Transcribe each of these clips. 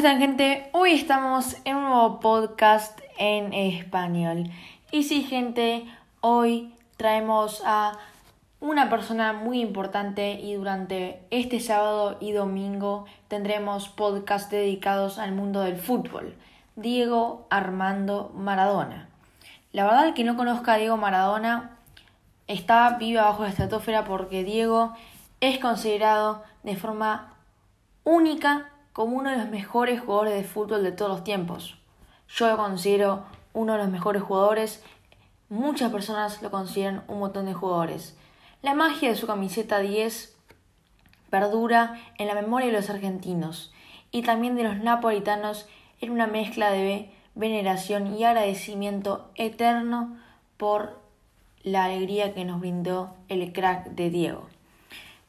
están gente? Hoy estamos en un nuevo podcast en español. Y sí gente, hoy traemos a una persona muy importante y durante este sábado y domingo tendremos podcasts dedicados al mundo del fútbol. Diego Armando Maradona. La verdad que no conozca a Diego Maradona está vivo abajo de la estratosfera porque Diego es considerado de forma única como uno de los mejores jugadores de fútbol de todos los tiempos. Yo lo considero uno de los mejores jugadores, muchas personas lo consideran un montón de jugadores. La magia de su camiseta 10 perdura en la memoria de los argentinos y también de los napolitanos en una mezcla de veneración y agradecimiento eterno por la alegría que nos brindó el crack de Diego.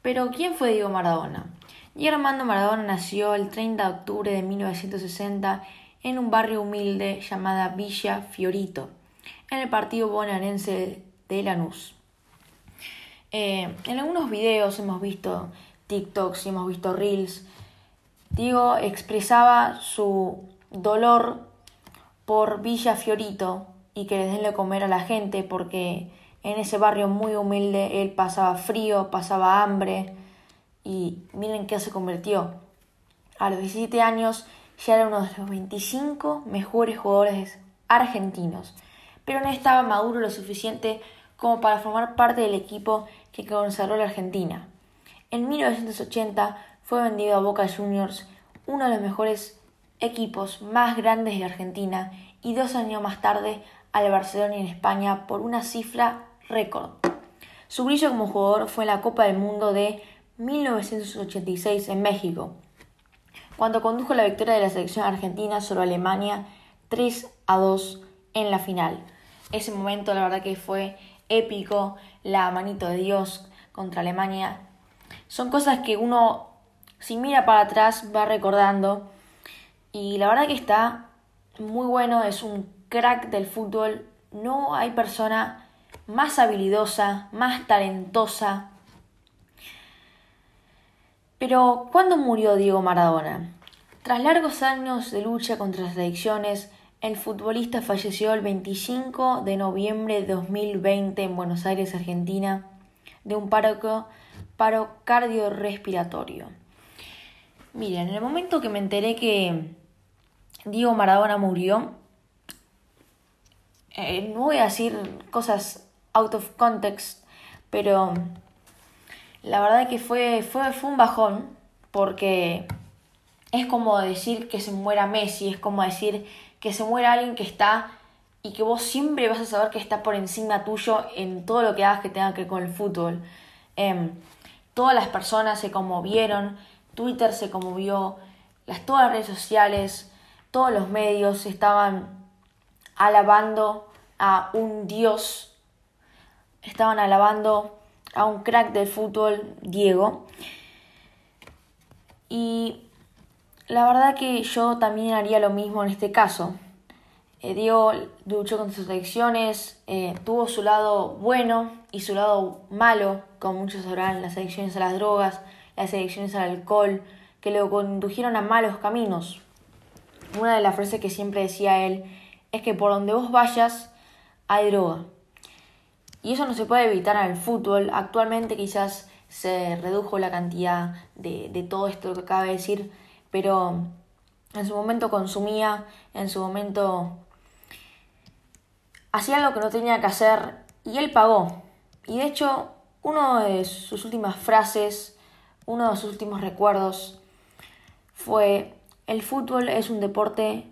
Pero ¿quién fue Diego Maradona? Y Armando Maradona nació el 30 de octubre de 1960 en un barrio humilde llamada Villa Fiorito, en el partido bonaerense de Lanús. Eh, en algunos videos hemos visto TikToks y hemos visto Reels. Diego expresaba su dolor por Villa Fiorito y que les den de comer a la gente porque en ese barrio muy humilde él pasaba frío, pasaba hambre, y miren qué se convirtió. A los 17 años ya era uno de los 25 mejores jugadores argentinos, pero no estaba maduro lo suficiente como para formar parte del equipo que consagró la Argentina. En 1980 fue vendido a Boca Juniors, uno de los mejores equipos más grandes de Argentina, y dos años más tarde al Barcelona en España por una cifra récord. Su brillo como jugador fue en la Copa del Mundo de 1986 en México, cuando condujo la victoria de la selección argentina sobre Alemania 3 a 2 en la final. Ese momento la verdad que fue épico, la manito de Dios contra Alemania. Son cosas que uno, si mira para atrás, va recordando. Y la verdad que está muy bueno, es un crack del fútbol. No hay persona más habilidosa, más talentosa, pero, ¿cuándo murió Diego Maradona? Tras largos años de lucha contra las adicciones, el futbolista falleció el 25 de noviembre de 2020 en Buenos Aires, Argentina, de un paro, paro cardiorrespiratorio. Miren, en el momento que me enteré que Diego Maradona murió, eh, no voy a decir cosas out of context, pero la verdad que fue, fue, fue un bajón, porque es como decir que se muera Messi, es como decir que se muera alguien que está y que vos siempre vas a saber que está por encima tuyo en todo lo que hagas que tenga que ver con el fútbol. Em, todas las personas se conmovieron, Twitter se conmovió, las, todas las redes sociales, todos los medios estaban alabando a un dios, estaban alabando a un crack del fútbol, Diego. Y la verdad que yo también haría lo mismo en este caso. Eh, Diego luchó contra sus adicciones, eh, tuvo su lado bueno y su lado malo, como muchos sabrán, las adicciones a las drogas, las adicciones al alcohol, que lo condujeron a malos caminos. Una de las frases que siempre decía él es que por donde vos vayas hay droga. Y eso no se puede evitar en el fútbol. Actualmente quizás se redujo la cantidad de, de todo esto que acaba de decir, pero en su momento consumía, en su momento hacía lo que no tenía que hacer y él pagó. Y de hecho, una de sus últimas frases, uno de sus últimos recuerdos fue, el fútbol es un deporte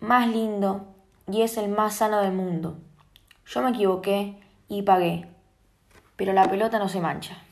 más lindo y es el más sano del mundo. Yo me equivoqué y pagué, pero la pelota no se mancha.